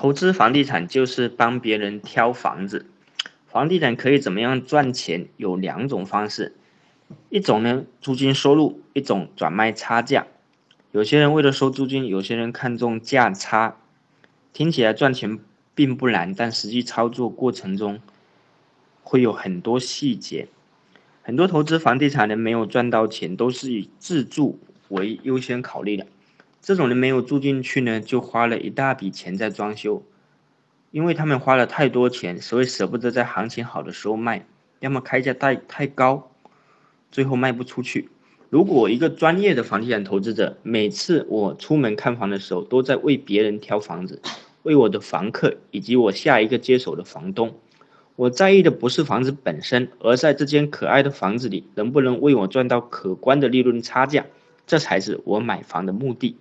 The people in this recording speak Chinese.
投资房地产就是帮别人挑房子，房地产可以怎么样赚钱？有两种方式，一种呢租金收入，一种转卖差价。有些人为了收租金，有些人看重价差，听起来赚钱并不难，但实际操作过程中会有很多细节。很多投资房地产人没有赚到钱，都是以自住为优先考虑的。这种人没有住进去呢，就花了一大笔钱在装修，因为他们花了太多钱，所以舍不得在行情好的时候卖，要么开价太太高，最后卖不出去。如果一个专业的房地产投资者，每次我出门看房的时候，都在为别人挑房子，为我的房客以及我下一个接手的房东，我在意的不是房子本身，而在这间可爱的房子里，能不能为我赚到可观的利润差价，这才是我买房的目的。